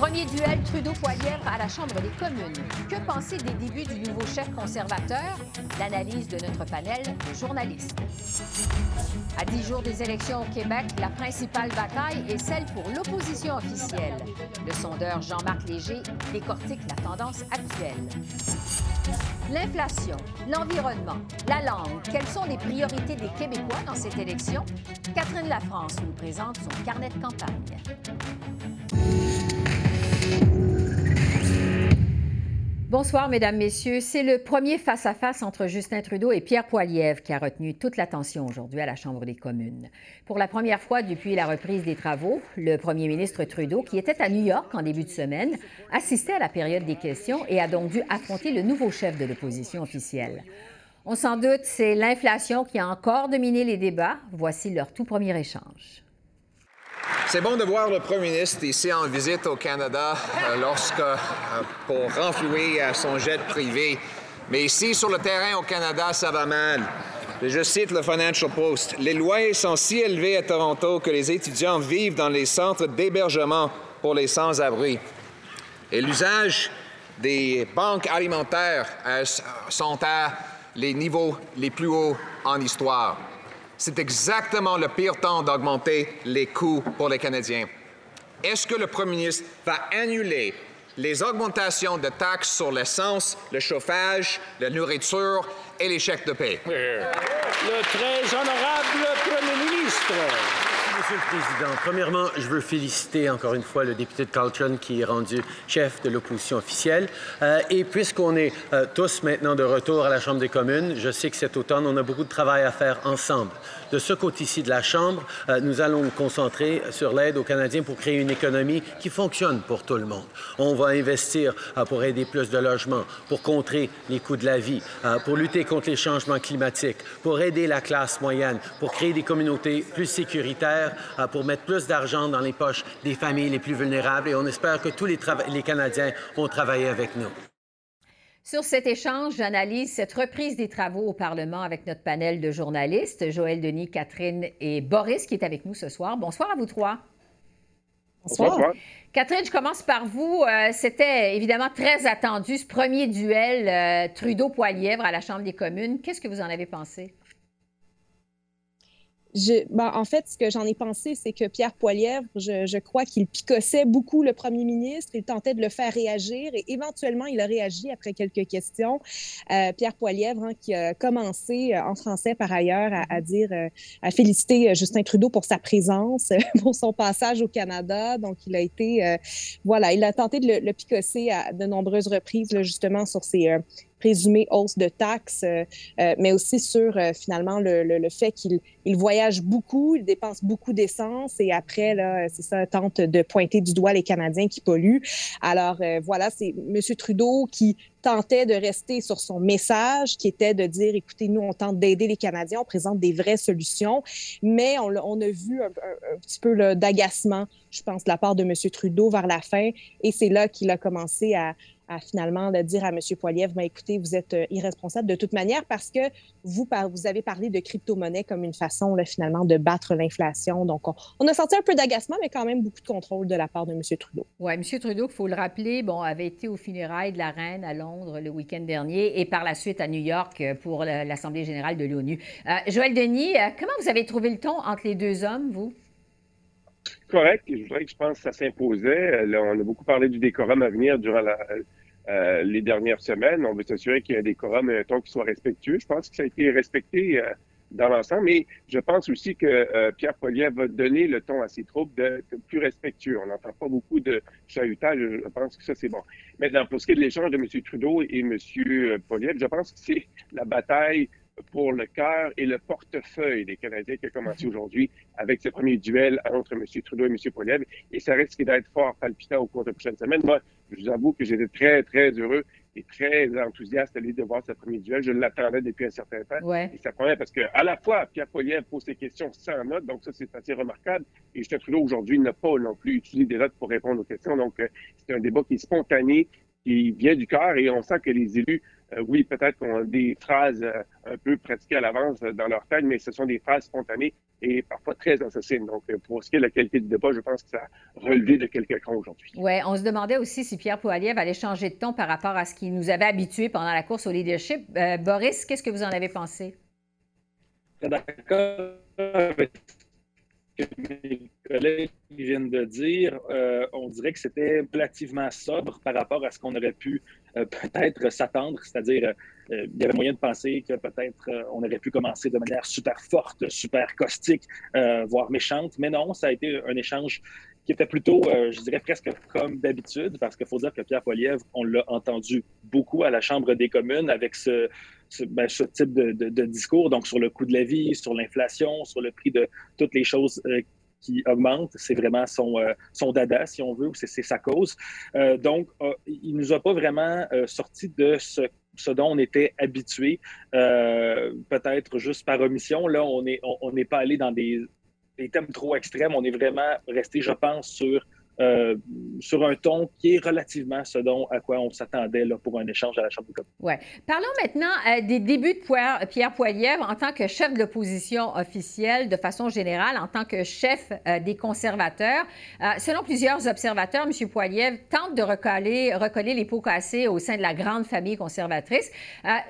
premier duel Trudeau-Poilièvre à la Chambre des communes. Que penser des débuts du nouveau chef conservateur? L'analyse de notre panel de journalistes. À dix jours des élections au Québec, la principale bataille est celle pour l'opposition officielle. Le sondeur Jean-Marc Léger décortique la tendance actuelle. L'inflation, l'environnement, la langue, quelles sont les priorités des Québécois dans cette élection? Catherine Lafrance nous présente son carnet de campagne. Bonsoir, Mesdames, Messieurs. C'est le premier face-à-face entre Justin Trudeau et Pierre Poilievre qui a retenu toute l'attention aujourd'hui à la Chambre des communes. Pour la première fois depuis la reprise des travaux, le premier ministre Trudeau, qui était à New York en début de semaine, assistait à la période des questions et a donc dû affronter le nouveau chef de l'opposition officielle. On s'en doute, c'est l'inflation qui a encore dominé les débats. Voici leur tout premier échange. C'est bon de voir le premier ministre ici en visite au Canada euh, lorsque, euh, pour renflouer euh, son jet privé. Mais ici, sur le terrain au Canada, ça va mal. Je cite le Financial Post. Les loyers sont si élevés à Toronto que les étudiants vivent dans les centres d'hébergement pour les sans-abri. Et l'usage des banques alimentaires sont à les niveaux les plus hauts en histoire c'est exactement le pire temps d'augmenter les coûts pour les Canadiens. Est-ce que le premier ministre va annuler les augmentations de taxes sur l'essence, le chauffage, la nourriture et les chèques de paie? Monsieur le Président, premièrement, je veux féliciter encore une fois le député de Carlton qui est rendu chef de l'opposition officielle. Euh, et puisqu'on est euh, tous maintenant de retour à la Chambre des communes, je sais que cet automne, on a beaucoup de travail à faire ensemble. De ce côté-ci de la Chambre, euh, nous allons nous concentrer sur l'aide aux Canadiens pour créer une économie qui fonctionne pour tout le monde. On va investir pour aider plus de logements, pour contrer les coûts de la vie, pour lutter contre les changements climatiques, pour aider la classe moyenne, pour créer des communautés plus sécuritaires, euh, pour mettre plus d'argent dans les poches des familles les plus vulnérables. Et on espère que tous les, les Canadiens vont travailler avec nous. Sur cet échange, j'analyse cette reprise des travaux au Parlement avec notre panel de journalistes, Joël Denis, Catherine et Boris, qui est avec nous ce soir. Bonsoir à vous trois. Bonsoir. Bonsoir. Catherine, je commence par vous. Euh, C'était évidemment très attendu, ce premier duel euh, Trudeau-Poilièvre à la Chambre des communes. Qu'est-ce que vous en avez pensé? Ben, en fait, ce que j'en ai pensé, c'est que Pierre Poilièvre, je, crois qu'il picossait beaucoup le premier ministre. Il tentait de le faire réagir et éventuellement, il a réagi après quelques questions. Euh, Pierre Poilièvre, hein, qui a commencé euh, en français par ailleurs à, dire, euh, à féliciter Justin Trudeau pour sa présence, pour son passage au Canada. Donc, il a été, voilà, il a tenté de le, le picosser à de nombreuses reprises, justement, sur ses présumée hausse de taxes, euh, euh, mais aussi sur euh, finalement le, le, fait qu'il il voyage beaucoup, il dépense beaucoup d'essence et après, là, c'est ça, tente de pointer du doigt les Canadiens qui polluent. Alors voilà, c'est M. Trudeau qui tentait de rester sur son message qui était de dire, écoutez, nous, on tente d'aider les Canadiens, on présente des vraies solutions, mais on, a vu un, un petit peu d'agacement, je pense, de la part de M. Trudeau vers la fin, et c'est là qu'il a commencé à, à finalement de dire à M. Poilievre, ben, écoutez, vous êtes euh, irresponsable de toute manière parce que vous, avez parlé de crypto-monnaie comme une façon finalement de battre l'inflation. Donc, on, on, a senti un peu d'agacement, mais quand même beaucoup de contrôle de la part de M. Trudeau. Oui, M. Trudeau, il faut le rappeler, bon, avait été aux funérailles de la reine à Londres le week-end dernier et par la suite à New York euh, pour l'Assemblée générale de l'ONU. Euh, Joël Denis, euh, comment vous avez trouvé le ton entre les deux hommes, vous? Correct. Je voudrais que je pense que ça s'imposait. On a beaucoup parlé du décorum à venir durant euh, les dernières semaines. On veut s'assurer qu'il y a des décorum et un ton qui soit respectueux. Je pense que ça a été respecté euh, dans l'ensemble, mais je pense aussi que euh, Pierre Poliev va donner le ton à ses troupes de, de plus respectueux. On n'entend pas beaucoup de chahutage. Je pense que ça, c'est bon. Maintenant, pour ce qui est de l'échange de M. Trudeau et M. Poliev, je pense que c'est la bataille pour le cœur et le portefeuille des Canadiens qui a commencé aujourd'hui avec ce premier duel entre M. Trudeau et M. Poliev. Et ça risque d'être fort palpitant au cours des prochaines semaines. Moi, je vous avoue que j'étais très, très heureux est très enthousiaste à l'idée de voir ce premier duel. Je l'attendais depuis un certain temps. Et ça promet parce que à la fois, Pierre Poilievre pose ses questions sans notes, donc ça, c'est assez remarquable. Et Justin Trudeau, aujourd'hui, n'a pas non plus utilisé des notes pour répondre aux questions. Donc, euh, c'est un débat qui est spontané, qui vient du cœur et on sent que les élus, euh, oui, peut-être qu'on a des phrases euh, un peu pratiquées à l'avance dans leur tête, mais ce sont des phrases spontanées et parfois très assassines. Donc, euh, pour ce qui est de la qualité du débat, je pense que ça a relevé de quelques crans aujourd'hui. Oui, on se demandait aussi si Pierre Poilievre allait changer de ton par rapport à ce qui nous avait habitués pendant la course au leadership. Boris, qu'est-ce que vous en avez pensé? D'accord que mes collègues viennent de dire. on dirait que c'était relativement sobre par rapport à ce qu'on aurait pu euh, peut-être s'attendre, c'est-à-dire euh, il y avait moyen de penser que peut-être euh, on aurait pu commencer de manière super forte, super caustique, voire méchante, mais non, ça a été un échange qui était plutôt, je dirais presque comme d'habitude, parce qu'il faut dire que Pierre Poilievre, on l'a entendu beaucoup à la Chambre des communes avec ce, ben, type de, discours, donc sur le coût de la vie, sur l'inflation, sur le prix de toutes les choses qui augmente. C'est vraiment son, euh, son dada, si on veut, ou c'est sa cause. Euh, donc, euh, il ne nous a pas vraiment sorti de ce ce dont on était habitué, peut-être juste par omission. Là, on n'est on, pas allé dans des, thèmes trop extrêmes. On est vraiment resté, je pense, sur euh, sur un ton qui est relativement ce dont à quoi on s'attendait pour un échange à la Chambre des communes. Ouais. Parlons maintenant euh, des débuts de Pierre Poilievre en tant que chef de l'opposition officielle, de façon générale, en tant que chef euh, des conservateurs. selon plusieurs observateurs, M. Poilievre tente de recoller, recoller les pots cassés au sein de la grande famille conservatrice.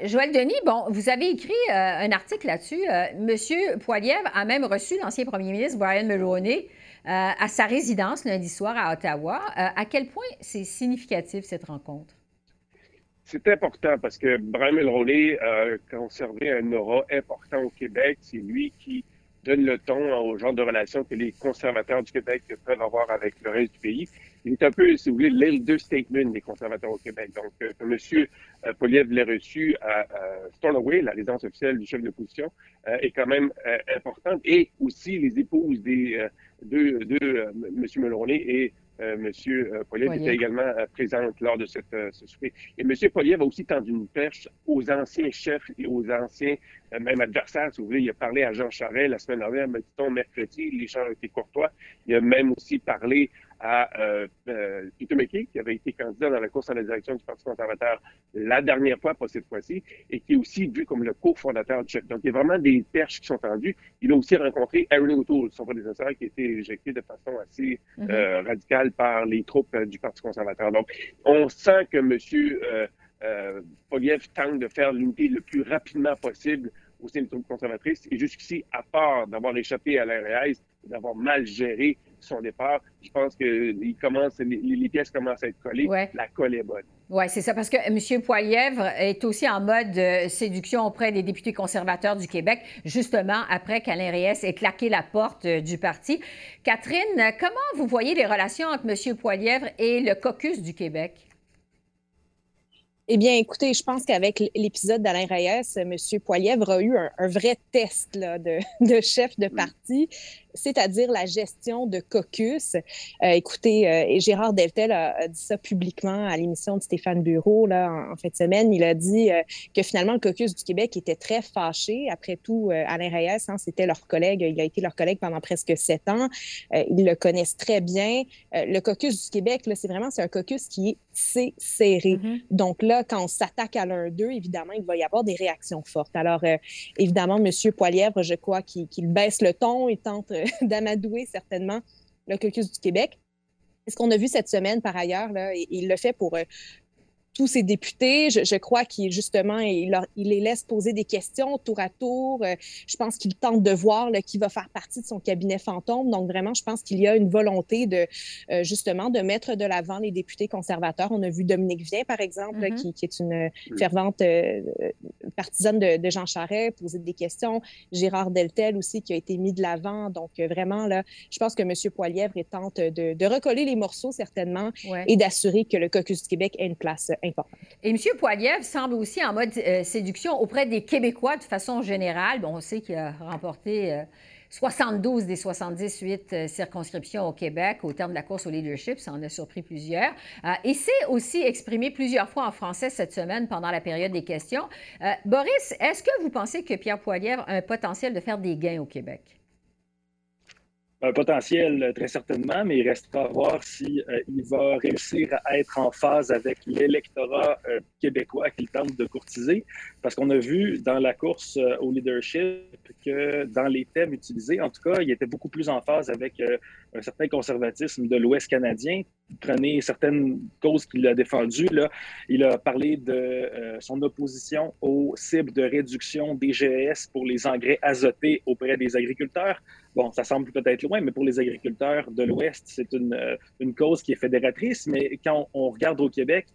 Joël Denis, bon, vous avez écrit un article là-dessus. M. Poilievre a même reçu l'ancien premier ministre Brian Mulroney à sa résidence lundi soir à Ottawa. Euh, à quel point c'est significatif cette rencontre? C'est important parce que Brian Mulroney a conservé un aura important au Québec. C'est lui qui donne le ton au genre de relations que les conservateurs du Québec peuvent avoir avec le reste du pays. Il est un peu, si vous voulez, l'elder statement des conservateurs au Québec. Donc, euh, M. Euh, Poliev l'a reçu à, Stornoway, la résidence officielle du chef de l'opposition, euh, est quand même euh, importante. Et aussi les épouses des deux, deux M. Mulroney et M. Poliev étaient également présentes lors de cette, ce souper. Et M. Poliev a aussi tendu une perche aux anciens chefs et aux anciens, même adversaires, si vous voulez. Il a parlé à Jean Charest la semaine dernière, mais dit mercredi, l'échange a été courtois. Il a même aussi parlé à euh, euh, Peter McKay, qui avait été candidat dans la course à la direction du Parti conservateur la dernière fois, pas cette fois-ci, et qui est aussi vu comme le cofondateur du chef. Donc, il y a vraiment des perches qui sont tendues. Il a aussi rencontré Aaron O'Toole, son prédécesseur, qui a été éjecté de façon assez mm-hmm. euh, radicale par les troupes du Parti conservateur. Donc, on sent que M. Euh, euh, Poliev tente de faire l'unité le plus rapidement possible au sein des troupes conservatrices. Et jusqu'ici, à part d'avoir échappé à l'RS, d'avoir mal géré son départ, je pense que il commence, les, pièces commencent à être collées. La colle est bonne. Oui, c'est ça, parce que M. Poilièvre est aussi en mode euh, séduction auprès des députés conservateurs du Québec, justement après qu'Alain Reyes ait claqué la porte euh, du parti. Catherine, comment vous voyez les relations entre M. Poilièvre et le caucus du Québec? Eh bien, écoutez, je pense qu'avec l'épisode d'Alain Reyes, M. Poilièvre a eu un, vrai test de, de, chef de parti c'est-à-dire la gestion de caucus. Euh, écoutez, euh, Gérard Deltel a, dit ça publiquement à l'émission de Stéphane Bureau là, en, fin de semaine. Il a dit euh, que finalement, le caucus du Québec était très fâché. Après tout, Alain Reyes, hein, c'était leur collègue, il a été leur collègue pendant presque sept ans. ils le connaissent très bien. le caucus du Québec, c'est vraiment c'est un caucus qui est c'est serré. Mm-hmm. Donc là, quand on s'attaque à l'un d'eux, évidemment, il va y avoir des réactions fortes. Alors, évidemment, M. Poilièvre, je crois qu'il baisse le ton, il tente d'amadouer certainement le caucus du Québec. Ce qu'on a vu cette semaine, par ailleurs, là, il le fait pour euh, tous ces députés. Je, crois qu'il justement, il, il, les laisse poser des questions tour à tour. Euh, je pense qu'il tente de voir qui va faire partie de son cabinet fantôme. Donc vraiment, je pense qu'il y a une volonté de euh, justement de mettre de l'avant les députés conservateurs. On a vu Dominique Vien, par exemple, mm-hmm. qui, est une fervente euh, partisane de, Jean Charest, poser des questions. Gérard Deltel aussi, qui a été mis de l'avant. Donc vraiment, là, je pense que M. Poilièvre tente de, recoller les morceaux, certainement, et d'assurer que le caucus du Québec ait une place et M. Poiliev semble aussi en mode euh, séduction auprès des Québécois de façon générale. Bon, on sait qu'il a remporté euh, 72 des 78 euh, circonscriptions au Québec au terme de la course au leadership. Ça en a surpris plusieurs. Euh, et c'est aussi exprimé plusieurs fois en français cette semaine pendant la période des questions. Boris, est-ce que vous pensez que Pierre Poilievre a un potentiel de faire des gains au Québec? Un potentiel euh, très certainement, mais il restera à voir si euh, il va réussir à être en phase avec l'électorat euh, québécois qu'il tente de courtiser, parce qu'on a vu dans la course au leadership que dans les thèmes utilisés, en tout cas, il était beaucoup plus en phase avec un certain conservatisme de l'Ouest canadien. Prenez certaines causes qu'il a défendues. Là. Il a parlé de son opposition aux cibles de réduction des GES pour les engrais azotés auprès des agriculteurs. Bon, ça semble peut-être loin, mais pour les agriculteurs de l'Ouest, c'est une, euh, cause qui est fédératrice. Mais quand on, regarde au Québec,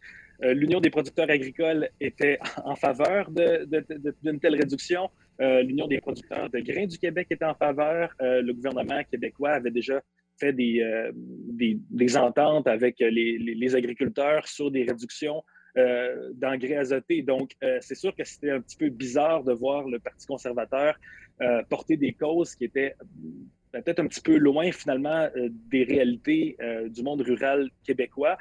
euh, l'Union des producteurs agricoles était en faveur d'une telle réduction. Euh, L'Union des producteurs de grains du Québec était en faveur. le gouvernement québécois avait déjà fait des, des, des ententes avec les, les, agriculteurs sur des réductions d'engrais azotés. Donc, c'est sûr que c'était un petit peu bizarre de voir le Parti conservateur euh, porter des causes qui étaient euh, peut-être un petit peu loin finalement euh, des réalités du monde rural québécois.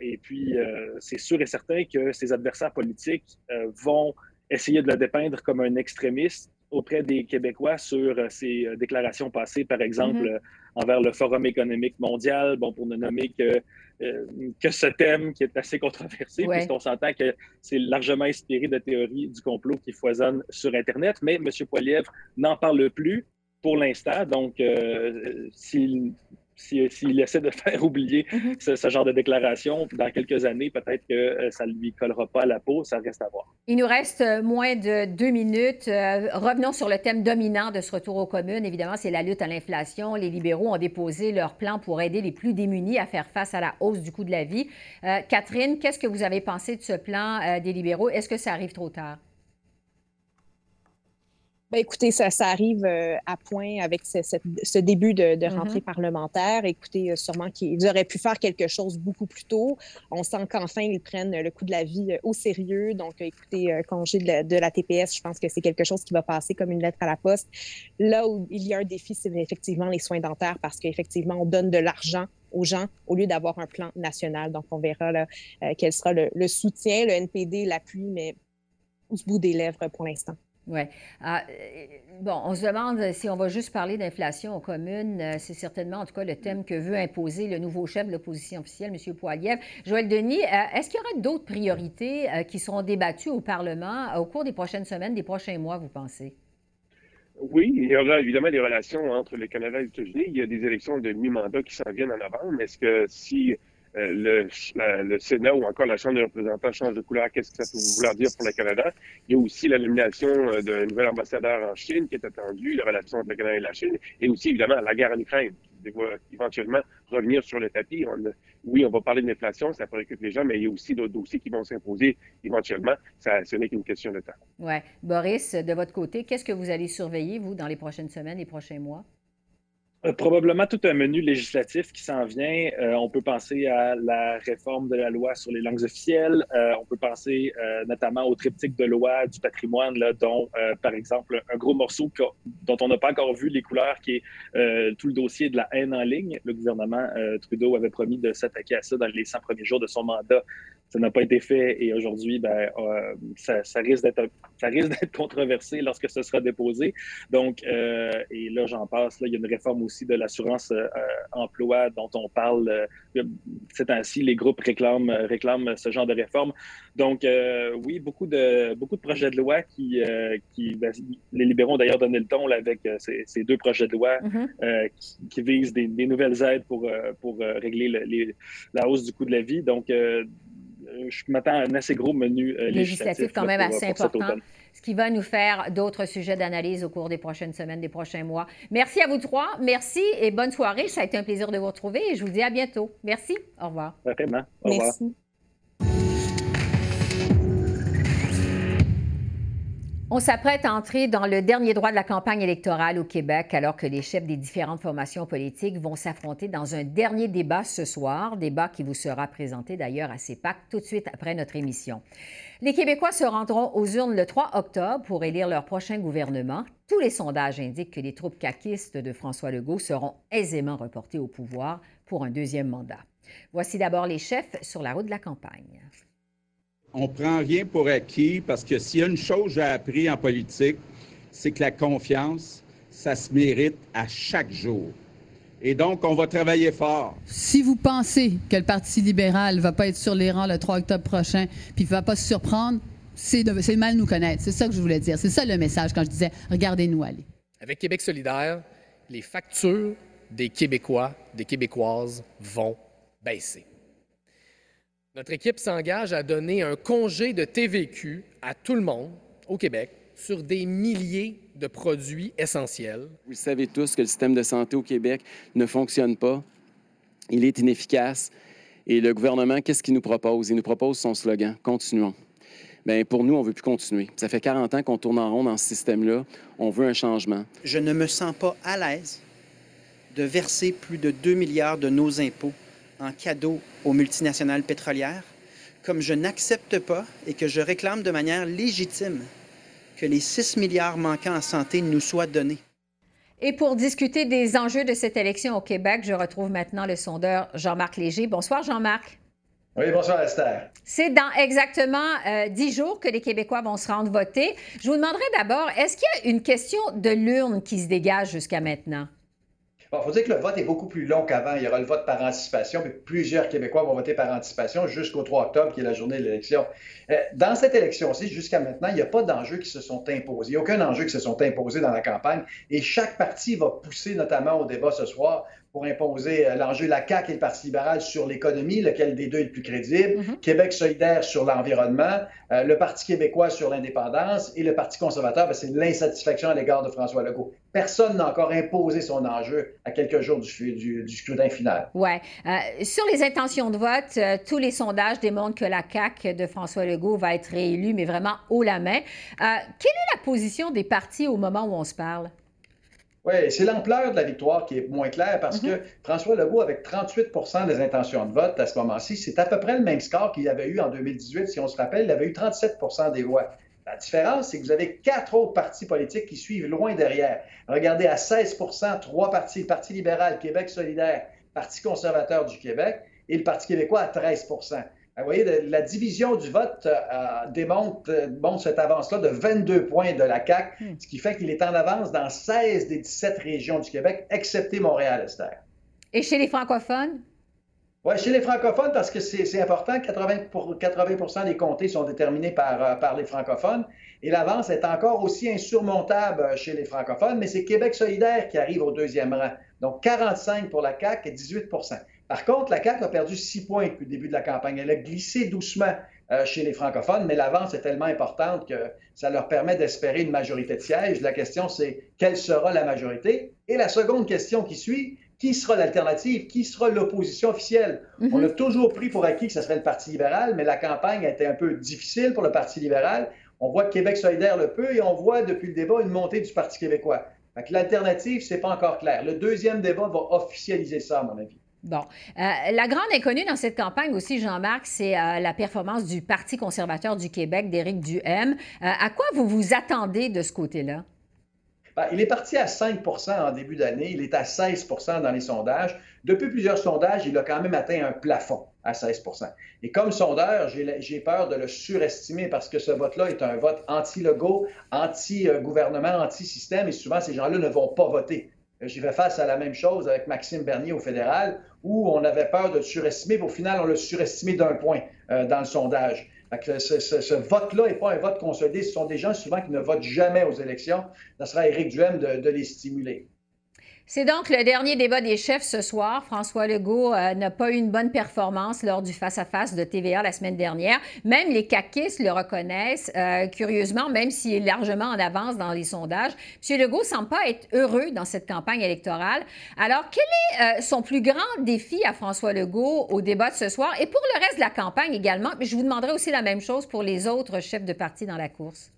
et puis, c'est sûr et certain que ses adversaires politiques vont essayer de le dépeindre comme un extrémiste auprès des Québécois sur ses déclarations passées, par exemple, mm-hmm. Envers le Forum économique mondial, bon, pour ne nommer que euh, que ce thème qui est assez controversé, puisqu'on s'entend que c'est largement inspiré de théories du complot qui foisonnent sur Internet, mais M. Poilievre n'en parle plus pour l'instant. Donc, euh, s'il s'il essaie de faire oublier mhm. ce, genre de déclaration, dans quelques années, peut-être que euh, ça ne lui collera pas à la peau, ça reste à voir. Il nous reste euh, moins de deux minutes. Euh, revenons sur le thème dominant de ce retour aux communes. Évidemment, c'est la lutte à l'inflation. Les libéraux ont déposé leur plan pour aider les plus démunis à faire face à la hausse du coût de la vie. Catherine, qu'est-ce que vous avez pensé de ce plan des libéraux? Est-ce que ça arrive trop tard? Ben, écoutez, ça, ça arrive euh, à point avec ce, début de, mm-hmm. rentrée parlementaire. Écoutez, euh, sûrement qu'ils auraient pu faire quelque chose beaucoup plus tôt. On sent qu'enfin, ils prennent le coût de la vie euh, au sérieux. Donc, écoutez, congé de la, TPS, je pense que c'est quelque chose qui va passer comme une lettre à la poste. Là où il y a un défi, c'est effectivement les soins dentaires parce qu'effectivement, on donne de l'argent aux gens au lieu d'avoir un plan national. Donc, on verra là, quel sera le, le soutien, le NPD, l'appui, mais au bout des lèvres pour l'instant. Oui. Ah, euh, bon, on se demande si on va juste parler d'inflation aux communes. Euh, c'est certainement, en tout cas, le thème que veut imposer le nouveau chef de l'opposition officielle, M. Poiliev. Joël Denis, euh, est-ce qu'il y aura d'autres priorités qui seront débattues au Parlement au cours des prochaines semaines, des prochains mois, vous pensez? Oui, il y aura évidemment des relations entre le Canada et les États-Unis. Il y a des élections de mi-mandat qui s'en viennent en novembre. Est-ce que si euh, le, Sénat ou encore la Chambre des représentants change de couleur, qu'est-ce que ça peut vouloir dire pour le Canada? Il y a aussi la nomination euh, d'un nouvel ambassadeur en Chine qui est attendu, les relations entre le Canada et la Chine, et aussi évidemment la guerre en Ukraine qui va éventuellement revenir sur le tapis. oui, on va parler de l'inflation, ça préoccupe les gens, mais il y a aussi d'autres dossiers qui vont s'imposer éventuellement. Ça, ce n'est qu'une question de temps. Oui. Boris, de votre côté, qu'est-ce que vous allez surveiller, vous, dans les prochaines semaines, les prochains mois? Euh, probablement tout un menu législatif qui s'en vient. Euh, on peut penser à la réforme de la loi sur les langues officielles. Euh, on peut penser notamment au triptyque de loi du patrimoine, dont, par exemple, un gros morceau dont on n'a pas encore vu les couleurs, qui est tout le dossier de la haine en ligne. Le gouvernement Trudeau avait promis de s'attaquer à ça dans les 100 premiers jours de son mandat ça n'a pas été fait et aujourd'hui, ben, euh, ça, ça, risque d'être controversé lorsque ce sera déposé. Donc, euh, et là, j'en passe. Il y a une réforme aussi de l'assurance euh, emploi dont on parle c'est ainsi Les groupes réclament, réclament ce genre de réforme. Donc, oui, beaucoup de beaucoup de projets de loi qui, qui ben, les libéraux ont d'ailleurs donné le ton là, avec ces, ces, deux projets de loi mm-hmm. qui, qui, visent des, des, nouvelles aides pour pour régler les, la hausse du coût de la vie. Donc euh, je m'attends à un assez gros menu euh, législatif, quand même assez important, ce qui va nous faire d'autres sujets d'analyse au cours des prochaines semaines, des prochains mois. Merci à vous trois. Merci et bonne soirée. Ça a été un plaisir de vous retrouver et je vous dis à bientôt. Merci. Au revoir. Vraiment. Au revoir. Merci. On s'apprête à entrer dans le dernier droit de la campagne électorale au Québec alors que les chefs des différentes formations politiques vont s'affronter dans un dernier débat ce soir, débat qui vous sera présenté d'ailleurs à CEPAC tout de suite après notre émission. Les Québécois se rendront aux urnes le 3 octobre pour élire leur prochain gouvernement. Tous les sondages indiquent que les troupes caquistes de François Legault seront aisément reportées au pouvoir pour un deuxième mandat. Voici d'abord les chefs sur la route de la campagne on prend rien pour acquis parce que s'il y a une chose que j'ai appris en politique, c'est que la confiance, ça se mérite à chaque jour. Et donc, on va travailler fort. Si vous pensez que le Parti libéral ne va pas être sur les rangs le 3 octobre prochain, puis ne va pas se surprendre, c'est mal nous connaître. C'est ça que je voulais dire. C'est ça le message quand je disais regardez-nous aller. Avec Québec solidaire, les factures des Québécois, des Québécoises vont baisser. Notre équipe s'engage à donner un congé de TVQ à tout le monde au Québec sur des milliers de produits essentiels. Vous savez tous que le système de santé au Québec ne fonctionne pas. Il est inefficace. Et le gouvernement, qu'est-ce qu'il nous propose? Il nous propose son slogan, continuons. Bien, pour nous, on ne veut plus continuer. Ça fait 40 ans qu'on tourne en rond dans ce système-là. On veut un changement. Je ne me sens pas à l'aise de verser plus de 2 milliards de nos impôts en cadeau aux multinationales pétrolières, comme je n'accepte pas et que je réclame de manière légitime que les 6 milliards manquants en santé nous soient donnés. Et pour discuter des enjeux de cette élection au Québec, je retrouve maintenant le sondeur Jean-Marc Léger. Bonsoir, Jean-Marc. Oui, bonsoir, Esther. C'est dans exactement euh, dix jours que les Québécois vont se rendre voter. Je vous demanderai d'abord, est-ce qu'il y a une question de l'urne qui se dégage jusqu'à maintenant? Il faut dire que le vote est beaucoup plus long qu'avant. Il y aura le vote par anticipation, puis plusieurs Québécois vont voter par anticipation jusqu'au 3 octobre, qui est la journée de l'élection. Euh, dans cette élection-ci, jusqu'à maintenant, il n'y a pas d'enjeux qui se sont imposés. Il n'y a aucun enjeu qui se sont imposés dans la campagne. Et chaque parti va pousser, notamment au débat ce soir, pour imposer euh, l'enjeu la CAQ et le Parti libéral sur l'économie, lequel des deux est le plus crédible, mm-hmm. Québec solidaire sur l'environnement, euh, le Parti québécois sur l'indépendance et le Parti conservateur, ben, c'est l'insatisfaction à l'égard de François Legault. Personne n'a encore imposé son enjeu à quelques jours du, du, scrutin final. Oui. Euh, sur les intentions de vote, tous les sondages démontrent que la CAQ de François Legault va être réélue, mais vraiment haut la main. quelle est la position des partis au moment où on se parle? Oui, c'est l'ampleur de la victoire qui est moins claire parce que mhm. François Legault, avec 38% des intentions de vote à ce moment-ci, c'est à peu près le même score qu'il avait eu en 2018. Si on se rappelle, il avait eu 37% des voix. La différence, c'est que vous avez quatre autres partis politiques qui suivent loin derrière. Regardez, à 16 trois partis, le Parti libéral, Québec solidaire, Parti conservateur du Québec et le Parti québécois à 13 vous voyez, la division du vote euh, démontre, euh, cette avance-là de 22 points de la CAQ, hmm. ce qui fait qu'il est en avance dans 16 des 17 régions du Québec, excepté Montréal, Esther. Et chez les francophones? Oui, chez les francophones, parce que c'est important, 80, pour, 80 des comtés sont déterminés par, euh, par les francophones. Et l'avance est encore aussi insurmontable chez les francophones, mais c'est Québec solidaire qui arrive au deuxième rang. Donc 45 pour la CAQ et 18 par contre, la CAQ a perdu six points depuis le début de la campagne. Elle a glissé doucement euh, chez les francophones, mais l'avance est tellement importante que ça leur permet d'espérer une majorité de sièges. La question, c'est quelle sera la majorité? Et la seconde question qui suit, qui sera l'alternative? Qui sera l'opposition officielle? Mm-hmm. On a toujours pris pour acquis que ce serait le Parti libéral, mais la campagne a été un peu difficile pour le Parti libéral. On voit que Québec solidaire le peut et on voit depuis le débat une montée du Parti québécois. L'alternative, c'est pas encore clair. Le deuxième débat va officialiser ça, à mon avis. Bon. Euh, la grande inconnue dans cette campagne aussi, Jean-Marc, c'est euh, la performance du Parti conservateur du Québec, d'Éric Duhem. Euh, à quoi vous vous attendez de ce côté-là? Ben, il est parti à 5% en début d'année. Il est à 16 dans les sondages. Depuis plusieurs sondages, il a quand même atteint un plafond à 16% Et comme sondeur, j'ai peur de le surestimer parce que ce vote-là est un vote anti-logo, anti-gouvernement, anti-système et souvent ces gens-là ne vont pas voter. J'y vais face à la même chose avec Maxime Bernier au fédéral, où on avait peur de surestimer, mais au final, on l'a surestimé d'un point euh, dans le sondage. ce, vote-là n'est pas un vote consolidé. Ce sont des gens souvent qui ne votent jamais aux élections. Ce sera Éric Duhem de les stimuler. C'est donc le dernier débat des chefs ce soir. François Legault euh, n'a pas eu une bonne performance lors du face-à-face de TVA la semaine dernière. Même les caquistes le reconnaissent, euh, curieusement, même s'il est largement en avance dans les sondages. M. Legault ne semble pas être heureux dans cette campagne électorale. Alors, quel est euh, son plus grand défi à François Legault au débat de ce soir? Et pour le reste de la campagne également? Je vous demanderai aussi la même chose pour les autres chefs de parti dans la course.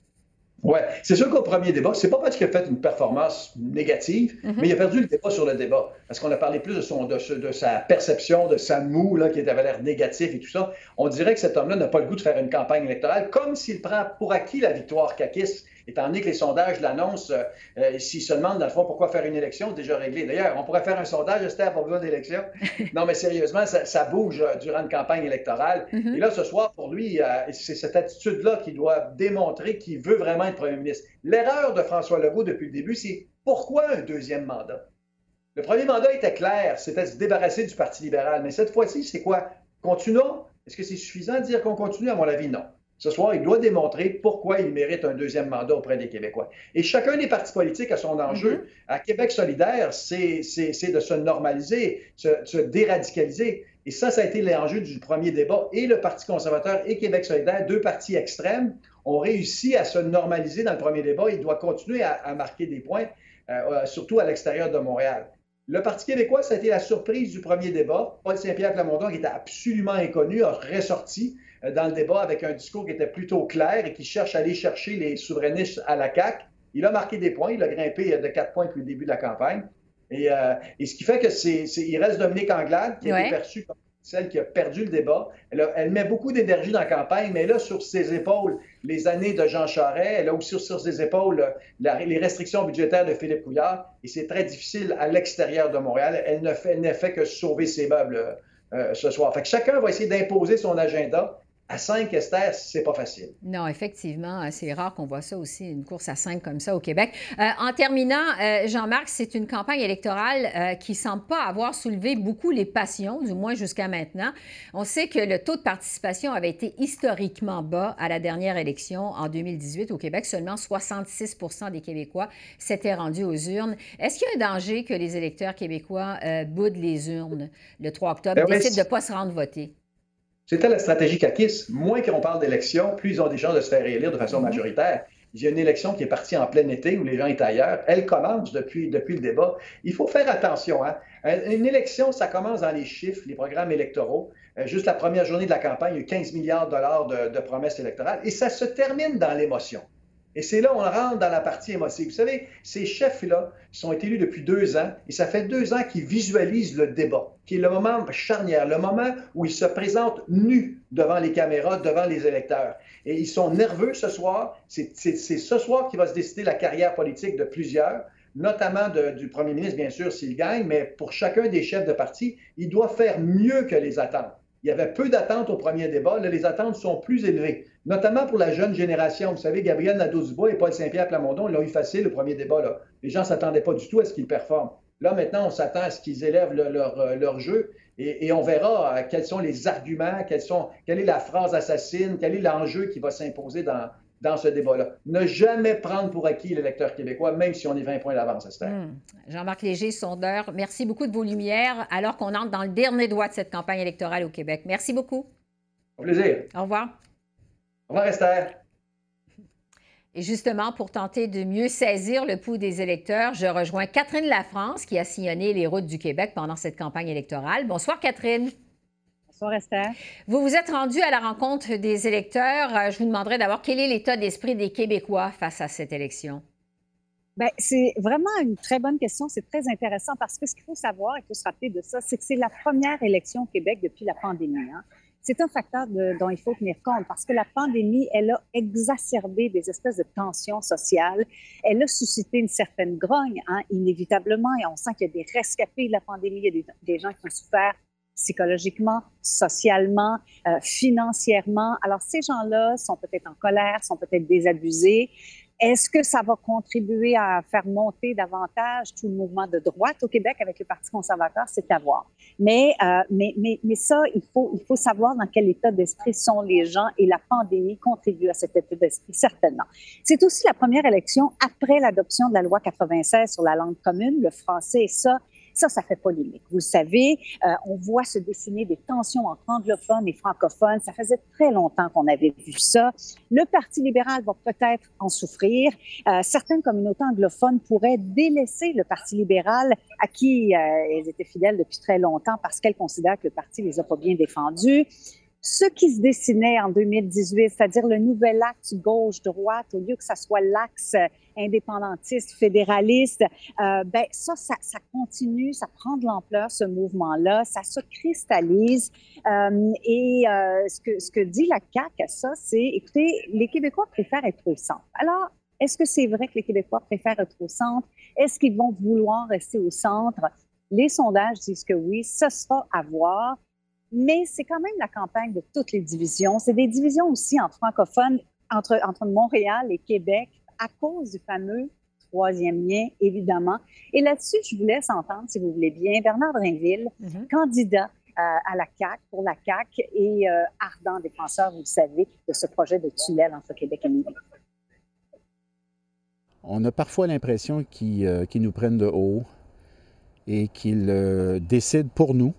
Oui, c'est sûr qu'au premier débat, c'est pas parce qu'il a fait une performance négative, mm-hmm. mais il a perdu le débat sur le débat. Parce qu'on a parlé plus de, son, de, sa perception, de sa moue, là, qui avait l'air négatif et tout ça. On dirait que cet homme-là n'a pas le goût de faire une campagne électorale, comme s'il prend pour acquis la victoire caquiste étant donné que les sondages l'annoncent, euh, euh, s'ils se demandent, dans le fond, pourquoi faire une élection, c'est déjà réglé. D'ailleurs, on pourrait faire un sondage, Esther, pour besoin d'élection. non, mais sérieusement, ça, bouge euh, durant une campagne électorale. Mm-hmm. Et là, ce soir, pour lui, c'est cette attitude-là qu'il doit démontrer qu'il veut vraiment être premier ministre. L'erreur de François Legault depuis le début, c'est pourquoi un deuxième mandat? Le premier mandat était clair, c'était se débarrasser du Parti libéral. Mais cette fois-ci, c'est quoi? Continuons? Est-ce que c'est suffisant de dire qu'on continue? À mon avis, non. Ce soir, il doit démontrer pourquoi il mérite un deuxième mandat auprès des Québécois. Et chacun des partis politiques a son enjeu. Mm-hmm. À Québec solidaire, c'est de se normaliser, se, se déradicaliser. Et ça, ça a été l'enjeu du premier débat. Et le Parti conservateur et Québec solidaire, deux partis extrêmes, ont réussi à se normaliser dans le premier débat. Il doit continuer à, marquer des points, euh, euh, surtout à l'extérieur de Montréal. Le Parti québécois, ça a été la surprise du premier débat. Paul Saint-Pierre Plamondon, qui était absolument inconnu, a ressorti. Euh, dans le débat avec un discours qui était plutôt clair et qui cherche à aller chercher les souverainistes à la CAQ. Il a marqué des points, il a grimpé euh, de quatre points depuis le début de la campagne. Et, euh, ce qui fait que c'est, il reste Dominique Anglade, qui a été perçue comme celle qui a perdu le débat. Elle, met beaucoup d'énergie dans la campagne, mais là, sur ses épaules, les années de Jean Charest, elle a aussi sur ses épaules les restrictions budgétaires de Philippe Couillard, et c'est très difficile à l'extérieur de Montréal. Elle ne fait, ne fait que sauver ses meubles ce soir. Fait que chacun va essayer d'imposer son agenda, à 5, Esther, c'est pas facile. Non, effectivement, hein, c'est rare qu'on voit ça aussi, une course à 5 comme ça au Québec. Euh, en terminant, euh, Jean-Marc, c'est une campagne électorale euh, qui semble pas avoir soulevé beaucoup les passions, du moins jusqu'à maintenant. On sait que le taux de participation avait été historiquement bas à la dernière élection en 2018 au Québec. Seulement 66% des Québécois s'étaient rendus aux urnes. Est-ce qu'il y a un danger que les électeurs québécois boudent les urnes? Le 3 octobre, ben, décident de ne pas se rendre voter? C'était la stratégie CAQIS. Moins qu'on parle d'élection, plus ils ont des chances de se faire élire de façon mhm. majoritaire. Il y a une élection qui est partie en plein été où les gens étaient ailleurs. Elle commence depuis, depuis le débat. Il faut faire attention. Hein? Une élection, ça commence dans les chiffres, les programmes électoraux. Euh, juste la première journée de la campagne, il y a eu 15 milliards de dollars de promesses électorales. Et ça se termine dans l'émotion. Et c'est là où on rentre dans la partie émotive. Vous savez, ces chefs-là sont élus depuis deux ans et ça fait deux ans qu'ils visualisent le débat, qui est le moment charnière, le moment où ils se présentent nus devant les caméras, devant les électeurs. Et ils sont nerveux ce soir. C'est ce soir qui va se décider la carrière politique de plusieurs notamment du premier ministre, bien sûr, s'il gagne, mais pour chacun des chefs de parti, il doit faire mieux que les attentes. Il y avait peu d'attentes au premier débat. Là, les attentes sont plus élevées, notamment pour la jeune génération. Vous savez, Gabriel Nadeau-Dubois et Paul Saint-Pierre Plamondon l'ont eu facile au premier débat. Là. Les gens ne s'attendaient pas du tout à ce qu'ils performent. Là, maintenant, on s'attend à ce qu'ils élèvent leur, euh, leur, jeu et, on verra euh, quels sont les arguments, quels sont, quelle est la phrase assassine, quel est l'enjeu qui va s'imposer dans, dans ce débat-là. Ne jamais prendre pour acquis l'électeur québécois, même si on est 20 points d'avance, Esther. Hmm. Jean-Marc Léger, sondeur, merci beaucoup de vos lumières alors qu'on entre dans le dernier doigt de cette campagne électorale au Québec. Merci beaucoup. Au plaisir. Au revoir. Au revoir, Esther. Et justement, pour tenter de mieux saisir le pouls des électeurs, je rejoins Catherine Lafrance qui a sillonné les routes du Québec pendant cette campagne électorale. Bonsoir, Catherine. Bonsoir, Esther. Vous vous êtes rendu à la rencontre des électeurs. Euh, je vous demanderai d'abord quel est l'état d'esprit des Québécois face à cette élection? Bien, c'est vraiment une très bonne question. C'est très intéressant parce que ce qu'il faut savoir, il faut se rappeler de ça, c'est que c'est la première élection au Québec depuis la pandémie. Hein. C'est un facteur dont il faut tenir compte parce que la pandémie, elle a exacerbé des espèces de tensions sociales. Elle a suscité une certaine grogne, hein, inévitablement, et on sent qu'il y a des rescapés de la pandémie. Il y a des, gens qui ont souffert psychologiquement, socialement, euh, financièrement. Alors, ces gens-là sont peut-être en colère, sont peut-être désabusés. Est-ce que ça va contribuer à faire monter davantage tout le mouvement de droite au Québec avec le Parti conservateur? C'est à voir. Mais, euh, mais, mais, mais ça, il faut, il faut savoir dans quel état d'esprit sont les gens et la pandémie contribue à cet état d'esprit, certainement. C'est aussi la première élection après l'adoption de la loi 96 sur la langue commune, le français, et ça, ça, ça fait polémique. Vous le savez, euh, on voit se dessiner des tensions entre anglophones et francophones. Ça faisait très longtemps qu'on avait vu ça. Le Parti libéral va peut-être en souffrir. Euh, certaines communautés anglophones pourraient délaisser le Parti libéral à qui euh, elles étaient fidèles depuis très longtemps parce qu'elles considèrent que le parti les a pas bien défendus ce qui se dessinait en 2018, c'est-à-dire le nouvel axe gauche-droite, au lieu que ça soit l'axe indépendantiste, fédéraliste, euh, ben ça, ça, continue, ça prend de l'ampleur, ce mouvement-là, ça se cristallise. Euh, et euh, ce, que, ce que dit la CAQ à ça, c'est, écoutez, les Québécois préfèrent être au centre. Alors, est-ce que c'est vrai que les Québécois préfèrent être au centre? Est-ce qu'ils vont vouloir rester au centre? Les sondages disent que oui, ce sera à voir mais c'est quand même la campagne de toutes les divisions. C'est des divisions aussi en francophone entre, entre Montréal et Québec à cause du fameux troisième lien, évidemment. Et là-dessus, je vous laisse entendre, si vous voulez bien, Bernard Drinville, mm-hmm. candidat euh, à la CAQ, pour la CAQ et euh, ardent défenseur, vous le savez, de ce projet de tunnel entre Québec et Lévis. On a parfois l'impression qu'ils euh, nous prennent de haut et qu'ils décident pour nous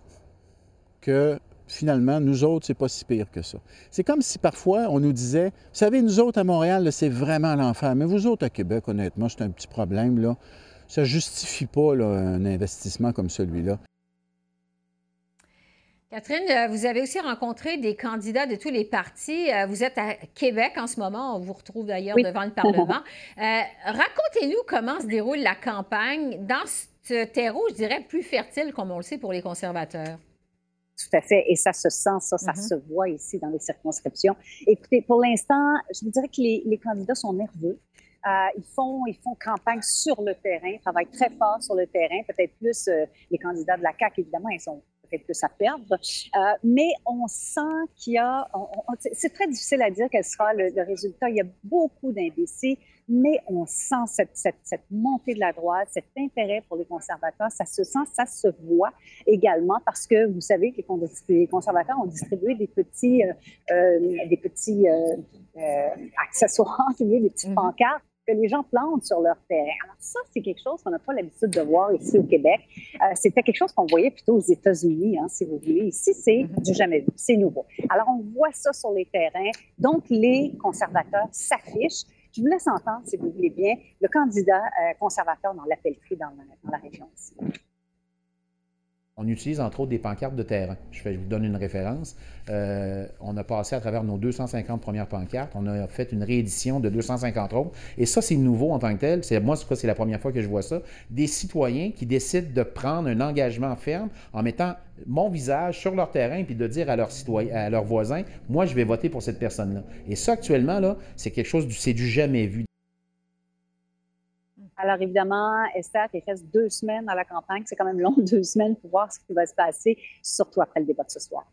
que finalement, nous autres, c'est pas si pire que ça. C'est comme si parfois on nous disait, vous savez, nous autres à Montréal, c'est vraiment l'enfer, mais vous autres à Québec, honnêtement, c'est un petit problème, là. Ça justifie pas un investissement comme celui-là. Catherine, euh, vous avez aussi rencontré des candidats de tous les partis. Euh, vous êtes à Québec en ce moment. On vous retrouve d'ailleurs devant le Parlement. Euh, racontez-nous comment se déroule la campagne dans ce terreau, je dirais, plus fertile, comme on le sait, pour les conservateurs. Tout à fait. Et ça se sent, ça, ça mm-hmm. se voit ici dans les circonscriptions. Écoutez, pour l'instant, je vous dirais que les, les candidats sont nerveux. Euh, ils, font, ils font campagne sur le terrain, travaillent très fort sur le terrain, peut-être plus euh, les candidats de la CAQ, évidemment, ils sont peut-être plus à perdre. Euh, mais on sent qu'il y a, c'est très difficile à dire quel sera le, le résultat. Il y a beaucoup d'indécis mais on sent cette, cette, cette, montée de la droite, cet intérêt pour les conservateurs. Ça se sent, ça se voit également parce que vous savez que les conservateurs ont distribué des petits, euh, euh des petits euh, euh accessoires, des petites mm-hmm. pancartes que les gens plantent sur leur terrain. Alors ça, c'est quelque chose qu'on n'a pas l'habitude de voir ici au Québec. Euh, C'était quelque chose qu'on voyait plutôt aux États-Unis, hein, si vous voulez. Ici, c'est mm-hmm. du jamais vu, c'est nouveau. Alors on voit ça sur les terrains. Donc les conservateurs s'affichent. Je vous laisse entendre, si vous voulez bien, le candidat euh, conservateur dans l'appellerie dans, dans la région. On utilise entre autres des pancartes de terrain. Je, vous donne une référence. Euh, on a passé à travers nos 250 premières pancartes. On a fait une réédition de 250 autres. Et ça, c'est nouveau en tant que tel. C'est, moi, c'est la première fois que je vois ça. Des citoyens qui décident de prendre un engagement ferme en mettant mon visage sur leur terrain puis de dire à leurs voisins, moi, je vais voter pour cette personne-là. Et ça, actuellement, c'est quelque chose, du, c'est du jamais vu. Alors évidemment, Esther, il reste deux semaines à la campagne. C'est quand même long, deux semaines pour voir ce qui va se passer, surtout après le débat de ce soir.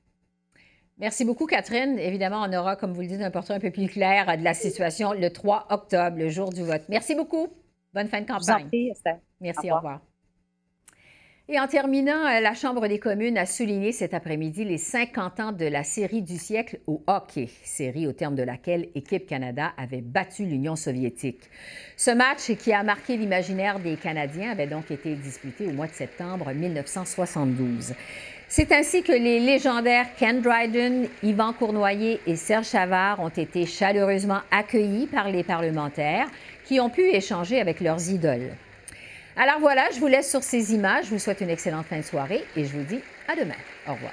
Merci beaucoup, Catherine. Évidemment, on aura, comme vous le dites, un portrait un peu plus clair de la situation le 3 octobre, le jour du vote. Merci beaucoup. Bonne fin de campagne. Merci, Esther. Merci, au revoir. Et en terminant, euh, la Chambre des communes a souligné cet après-midi les 50 ans de la série du siècle au hockey, série au terme de laquelle Équipe Canada avait battu l'Union soviétique. Ce match qui a marqué l'imaginaire des Canadiens avait donc été disputé au mois de septembre 1972. C'est ainsi que les légendaires Ken Dryden, Yvan Cournoyer et Serge Chavard ont été chaleureusement accueillis par les parlementaires qui ont pu échanger avec leurs idoles. Alors voilà, je vous laisse sur ces images. Je vous souhaite une excellente fin de soirée et je vous dis à demain. Au revoir.